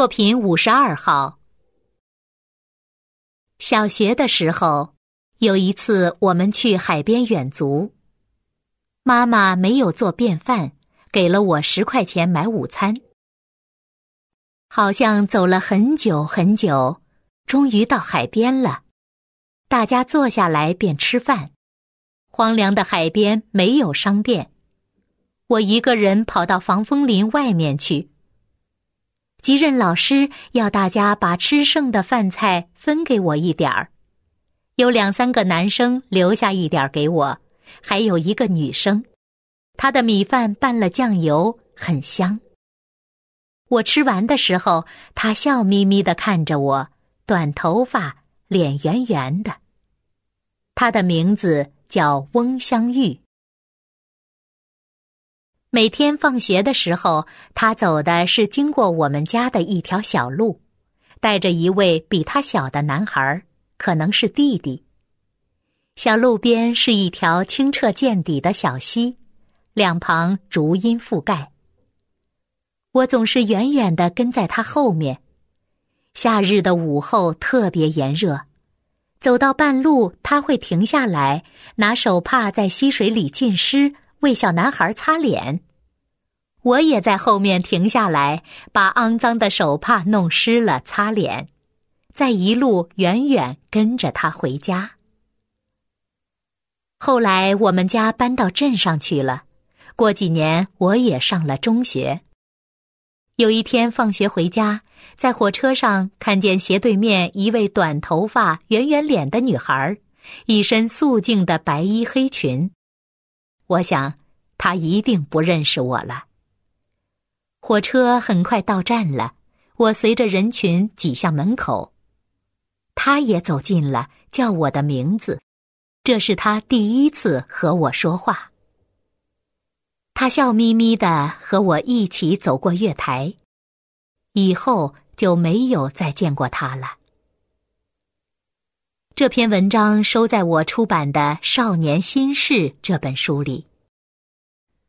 作品五十二号。小学的时候，有一次我们去海边远足，妈妈没有做便饭，给了我十块钱买午餐。好像走了很久很久，终于到海边了。大家坐下来便吃饭。荒凉的海边没有商店，我一个人跑到防风林外面去。一任老师要大家把吃剩的饭菜分给我一点儿，有两三个男生留下一点给我，还有一个女生，她的米饭拌了酱油，很香。我吃完的时候，她笑眯眯的看着我，短头发，脸圆圆的。她的名字叫翁香玉。每天放学的时候，他走的是经过我们家的一条小路，带着一位比他小的男孩，可能是弟弟。小路边是一条清澈见底的小溪，两旁竹荫覆盖。我总是远远的跟在他后面。夏日的午后特别炎热，走到半路他会停下来，拿手帕在溪水里浸湿。为小男孩擦脸，我也在后面停下来，把肮脏的手帕弄湿了擦脸，再一路远远跟着他回家。后来我们家搬到镇上去了，过几年我也上了中学。有一天放学回家，在火车上看见斜对面一位短头发、圆圆脸的女孩，一身素净的白衣黑裙。我想，他一定不认识我了。火车很快到站了，我随着人群挤向门口，他也走近了，叫我的名字。这是他第一次和我说话。他笑眯眯的和我一起走过月台，以后就没有再见过他了。这篇文章收在我出版的《少年心事》这本书里。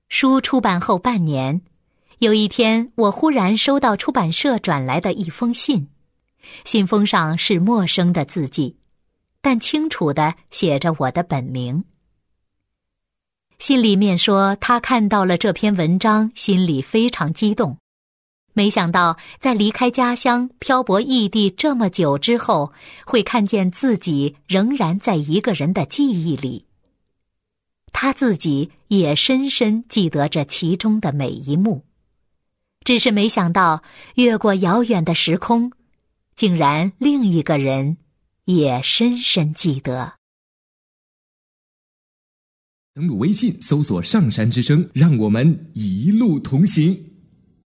书出版后半年，有一天，我忽然收到出版社转来的一封信，信封上是陌生的字迹，但清楚的写着我的本名。信里面说，他看到了这篇文章，心里非常激动。没想到，在离开家乡、漂泊异地这么久之后，会看见自己仍然在一个人的记忆里。他自己也深深记得这其中的每一幕，只是没想到，越过遥远的时空，竟然另一个人也深深记得。登录微信，搜索“上山之声”，让我们一路同行。